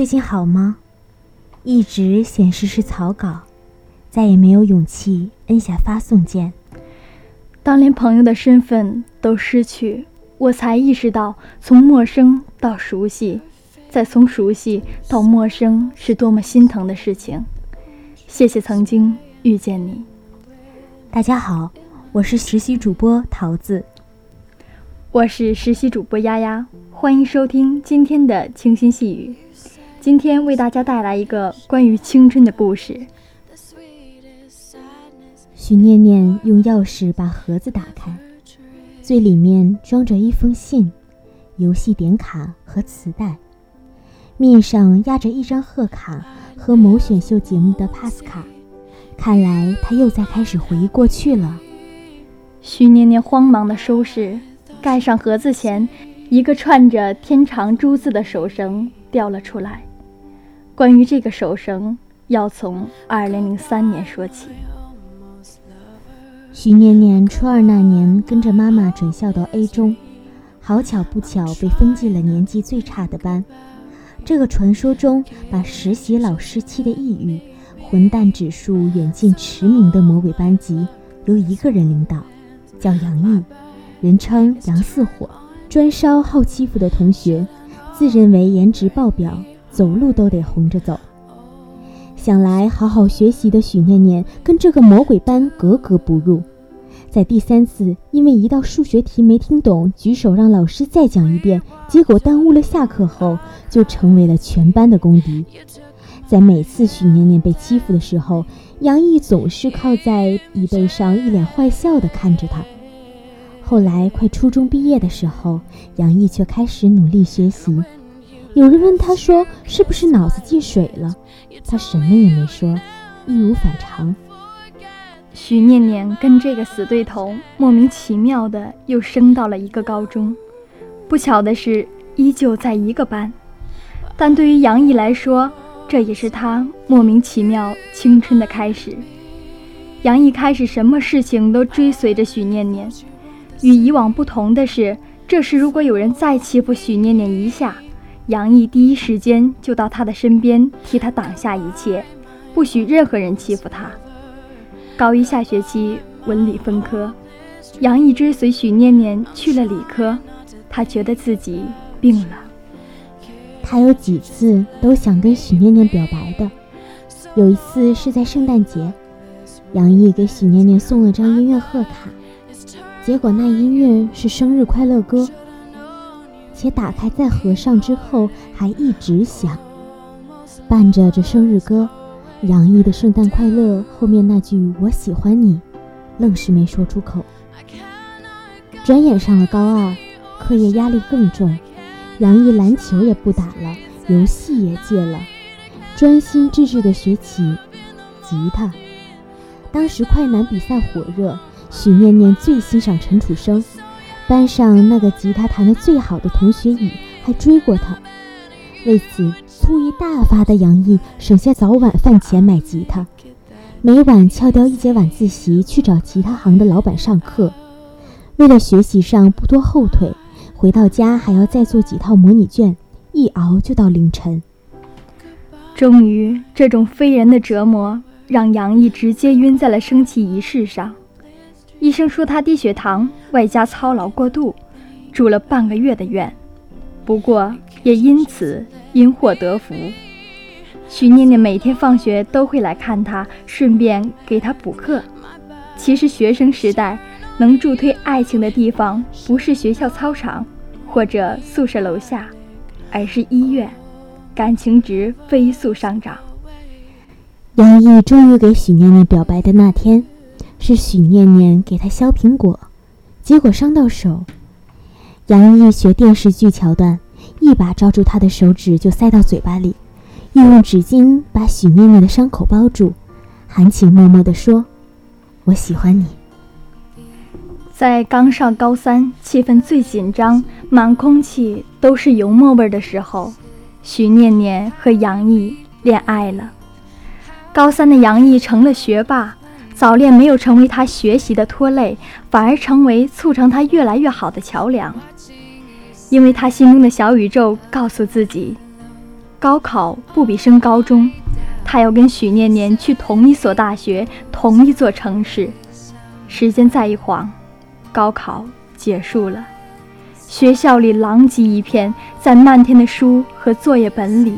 最近好吗？一直显示是草稿，再也没有勇气摁下发送键。当连朋友的身份都失去，我才意识到从陌生到熟悉，再从熟悉到陌生是多么心疼的事情。谢谢曾经遇见你。大家好，我是实习主播桃子。我是实习主播丫丫，欢迎收听今天的清新细语。今天为大家带来一个关于青春的故事。许念念用钥匙把盒子打开，最里面装着一封信、游戏点卡和磁带，面上压着一张贺卡和某选秀节目的 pass 卡。看来他又在开始回忆过去了。徐念念慌忙地收拾。盖上盒子前，一个串着天长珠子的手绳掉了出来。关于这个手绳，要从2003年说起。徐念念初二那年跟着妈妈转校到 A 中，好巧不巧被分进了年级最差的班。这个传说中把实习老师气得抑郁、混蛋指数远近驰名的魔鬼班级，由一个人领导，叫杨毅。人称杨四火，专烧好欺负的同学，自认为颜值爆表，走路都得红着走。想来好好学习的许念念跟这个魔鬼班格格不入，在第三次因为一道数学题没听懂，举手让老师再讲一遍，结果耽误了下课后，就成为了全班的公敌。在每次许念念被欺负的时候，杨毅总是靠在椅背上，一脸坏笑地看着他。后来快初中毕业的时候，杨毅却开始努力学习。有人问他说：“是不是脑子进水了？”他什么也没说，易如反常。许念念跟这个死对头莫名其妙的又升到了一个高中，不巧的是依旧在一个班。但对于杨毅来说，这也是他莫名其妙青春的开始。杨毅开始什么事情都追随着许念念。与以往不同的是，这时如果有人再欺负许念念一下，杨毅第一时间就到他的身边，替他挡下一切，不许任何人欺负他。高一下学期文理分科，杨毅追随许念念去了理科，他觉得自己病了。他有几次都想跟许念念表白的，有一次是在圣诞节，杨毅给许念念送了张音乐贺卡。结果那音乐是生日快乐歌，且打开再合上之后还一直响，伴着这生日歌，杨毅的圣诞快乐后面那句我喜欢你，愣是没说出口。转眼上了高二，课业压力更重，杨毅篮球也不打了，游戏也戒了，专心致志地学起吉他。当时快男比赛火热。许念念最欣赏陈楚生，班上那个吉他弹得最好的同学乙还追过他。为此，醋意大发的杨毅省下早晚饭钱买吉他，每晚翘掉一节晚自习去找吉他行的老板上课。为了学习上不拖后腿，回到家还要再做几套模拟卷，一熬就到凌晨。终于，这种非人的折磨让杨毅直接晕在了升旗仪式上。医生说他低血糖，外加操劳过度，住了半个月的院。不过也因此因祸得福，许念念每天放学都会来看他，顺便给他补课。其实学生时代能助推爱情的地方，不是学校操场或者宿舍楼下，而是医院。感情值飞速上涨。杨毅终于给许念念表白的那天。是许念念给他削苹果，结果伤到手。杨毅学电视剧桥段，一把抓住他的手指就塞到嘴巴里，又用纸巾把许念念的伤口包住，含情脉脉地说：“我喜欢你。”在刚上高三，气氛最紧张，满空气都是油墨味的时候，许念念和杨毅恋爱了。高三的杨毅成了学霸，早恋没有成为他学习的拖累，反而成为促成他越来越好的桥梁。因为他心中的小宇宙告诉自己，高考不比升高中，他要跟许念念去同一所大学，同一座城市。时间再一晃。高考结束了，学校里狼藉一片，在漫天的书和作业本里，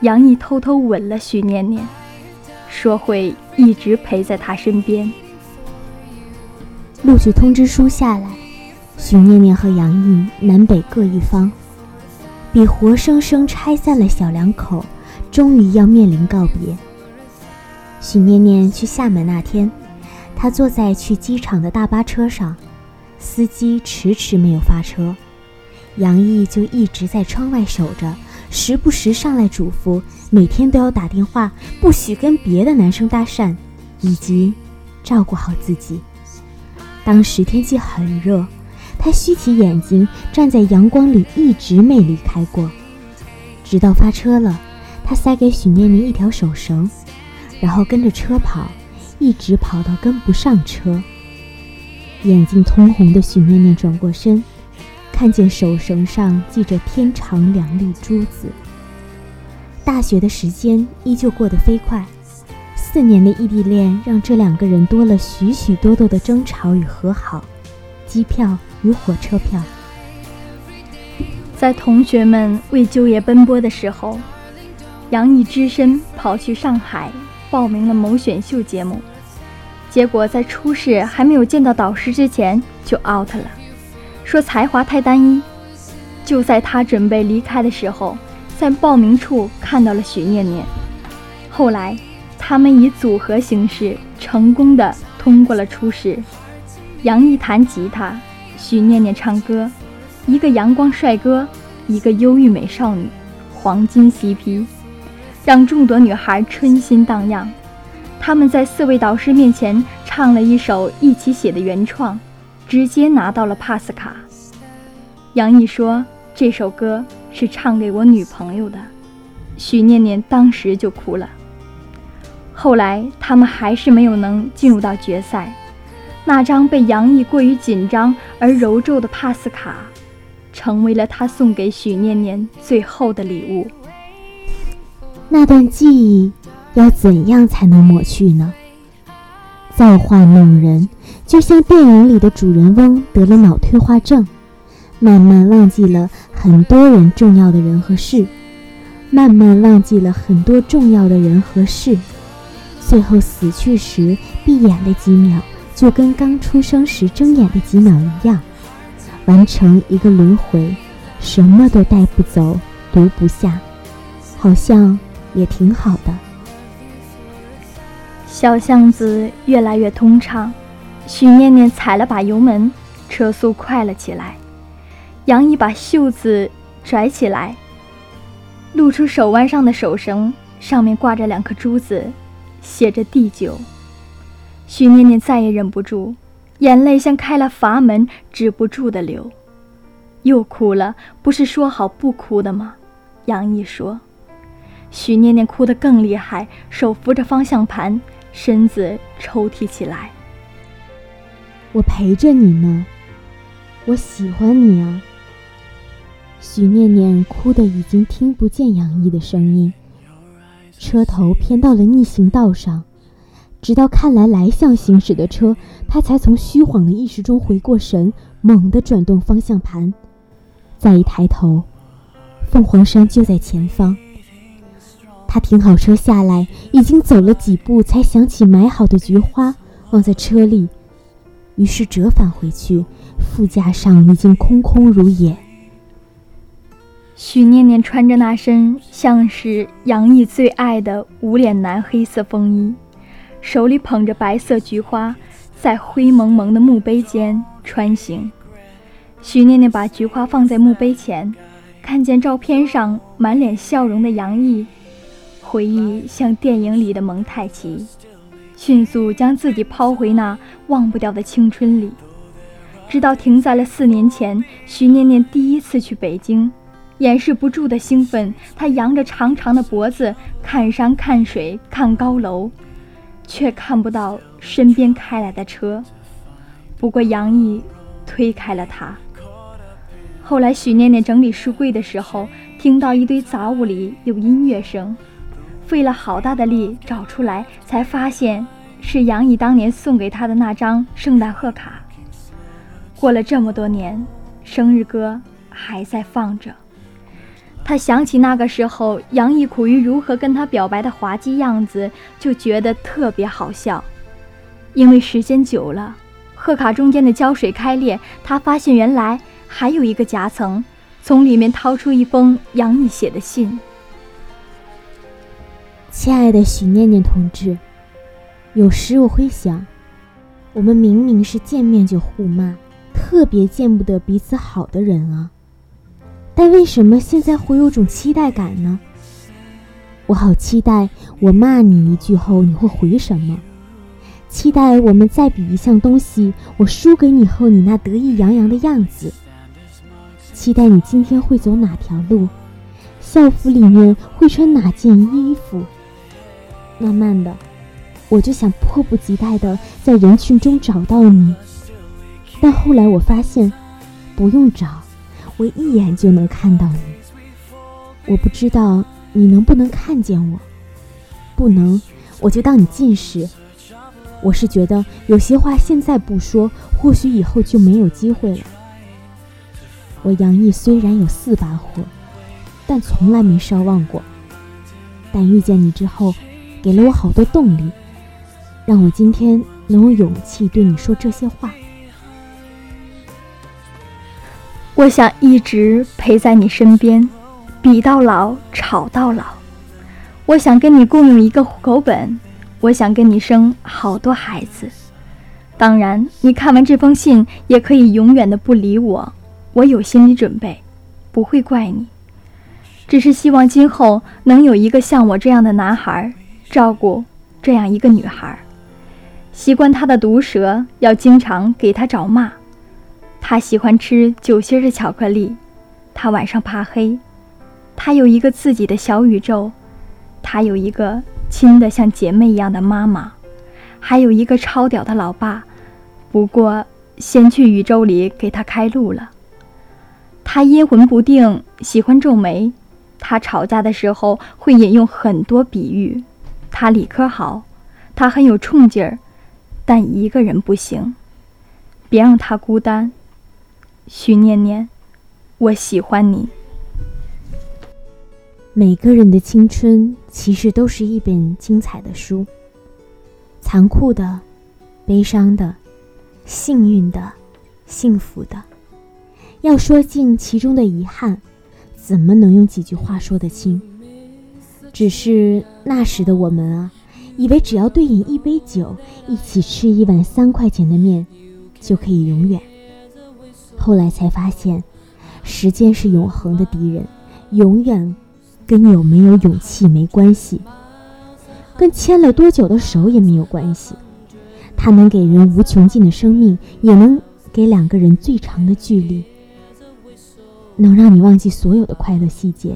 杨毅偷偷吻了许念念，说会一直陪在他身边。录取通知书下来，许念念和杨毅南北各一方，比活生生拆散了小两口，终于要面临告别。许念念去厦门那天，她坐在去机场的大巴车上。司机迟迟没有发车，杨毅就一直在窗外守着，时不时上来嘱咐，每天都要打电话，不许跟别的男生搭讪，以及照顾好自己。当时天气很热，他虚起眼睛站在阳光里，一直没离开过，直到发车了，他塞给许念念一条手绳，然后跟着车跑，一直跑到跟不上车。眼睛通红的许念念转过身，看见手绳上系着天长两粒珠子。大学的时间依旧过得飞快，四年的异地恋让这两个人多了许许多多的争吵与和好，机票与火车票。在同学们为就业奔波的时候，杨毅只身跑去上海报名了某选秀节目。结果在初试还没有见到导师之前就 out 了，说才华太单一。就在他准备离开的时候，在报名处看到了许念念。后来，他们以组合形式成功的通过了初试。杨毅弹吉他，许念念唱歌，一个阳光帅哥，一个忧郁美少女，黄金 CP，让众多女孩春心荡漾。他们在四位导师面前唱了一首一起写的原创，直接拿到了帕斯卡。杨毅说：“这首歌是唱给我女朋友的。”许念念当时就哭了。后来他们还是没有能进入到决赛，那张被杨毅过于紧张而揉皱的帕斯卡，成为了他送给许念念最后的礼物。那段记忆。要怎样才能抹去呢？造化弄人，就像电影里的主人翁得了脑退化症，慢慢忘记了很多人重要的人和事，慢慢忘记了很多重要的人和事，最后死去时闭眼的几秒，就跟刚出生时睁眼的几秒一样，完成一个轮回，什么都带不走，留不下，好像也挺好的。小巷子越来越通畅，许念念踩了把油门，车速快了起来。杨毅把袖子拽起来，露出手腕上的手绳，上面挂着两颗珠子，写着第九。许念念再也忍不住，眼泪像开了阀门，止不住的流。又哭了，不是说好不哭的吗？杨毅说。许念念哭得更厉害，手扶着方向盘。身子抽提起来。我陪着你呢，我喜欢你啊。许念念哭得已经听不见杨毅的声音，车头偏到了逆行道上，直到看来来向行驶的车，他才从虚晃的意识中回过神，猛地转动方向盘，再一抬头，凤凰山就在前方。他停好车下来，已经走了几步，才想起买好的菊花忘在车里，于是折返回去。副驾上已经空空如也。许念念穿着那身像是杨毅最爱的无脸男黑色风衣，手里捧着白色菊花，在灰蒙蒙的墓碑间穿行。许念念把菊花放在墓碑前，看见照片上满脸笑容的杨毅。回忆像电影里的蒙太奇，迅速将自己抛回那忘不掉的青春里，直到停在了四年前，徐念念第一次去北京，掩饰不住的兴奋，她扬着长长的脖子看山看水看高楼，却看不到身边开来的车。不过杨毅推开了他。后来许念念整理书柜的时候，听到一堆杂物里有音乐声。费了好大的力找出来，才发现是杨毅当年送给他的那张圣诞贺卡。过了这么多年，生日歌还在放着。他想起那个时候杨毅苦于如何跟他表白的滑稽样子，就觉得特别好笑。因为时间久了，贺卡中间的胶水开裂，他发现原来还有一个夹层，从里面掏出一封杨毅写的信。亲爱的许念念同志，有时我会想，我们明明是见面就互骂，特别见不得彼此好的人啊，但为什么现在会有种期待感呢？我好期待我骂你一句后你会回什么，期待我们再比一项东西，我输给你后你那得意洋洋的样子，期待你今天会走哪条路，校服里面会穿哪件衣服。慢慢的，我就想迫不及待的在人群中找到你，但后来我发现，不用找，我一眼就能看到你。我不知道你能不能看见我，不能，我就当你近视。我是觉得有些话现在不说，或许以后就没有机会了。我杨毅虽然有四把火，但从来没烧旺过。但遇见你之后。给了我好多动力，让我今天能有勇气对你说这些话。我想一直陪在你身边，比到老，吵到老。我想跟你共用一个户口本，我想跟你生好多孩子。当然，你看完这封信也可以永远的不理我，我有心理准备，不会怪你。只是希望今后能有一个像我这样的男孩。照顾这样一个女孩，习惯她的毒舌，要经常给她找骂。她喜欢吃酒心的巧克力，她晚上怕黑。她有一个自己的小宇宙，她有一个亲的像姐妹一样的妈妈，还有一个超屌的老爸。不过先去宇宙里给她开路了。她阴魂不定，喜欢皱眉。她吵架的时候会引用很多比喻。他理科好，他很有冲劲儿，但一个人不行。别让他孤单。徐念念，我喜欢你。每个人的青春其实都是一本精彩的书，残酷的、悲伤的、幸运的、幸福的。要说尽其中的遗憾，怎么能用几句话说得清？只是那时的我们啊，以为只要对饮一杯酒，一起吃一碗三块钱的面，就可以永远。后来才发现，时间是永恒的敌人，永远跟有没有勇气没关系，跟牵了多久的手也没有关系。它能给人无穷尽的生命，也能给两个人最长的距离，能让你忘记所有的快乐细节。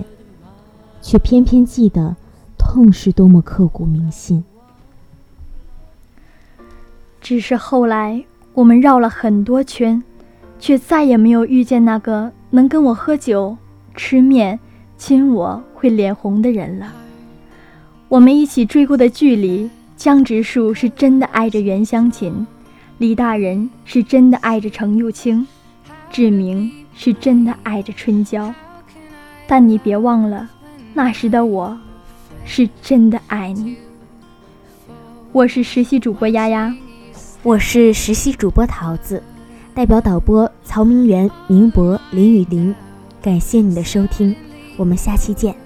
却偏偏记得，痛是多么刻骨铭心。只是后来我们绕了很多圈，却再也没有遇见那个能跟我喝酒、吃面、亲我会脸红的人了。我们一起追过的距离，江直树是真的爱着袁湘琴，李大人是真的爱着程又青，志明是真的爱着春娇。但你别忘了。那时的我，是真的爱你。我是实习主播丫丫，我是实习主播桃子，代表导播曹明媛、明博、林雨林，感谢你的收听，我们下期见。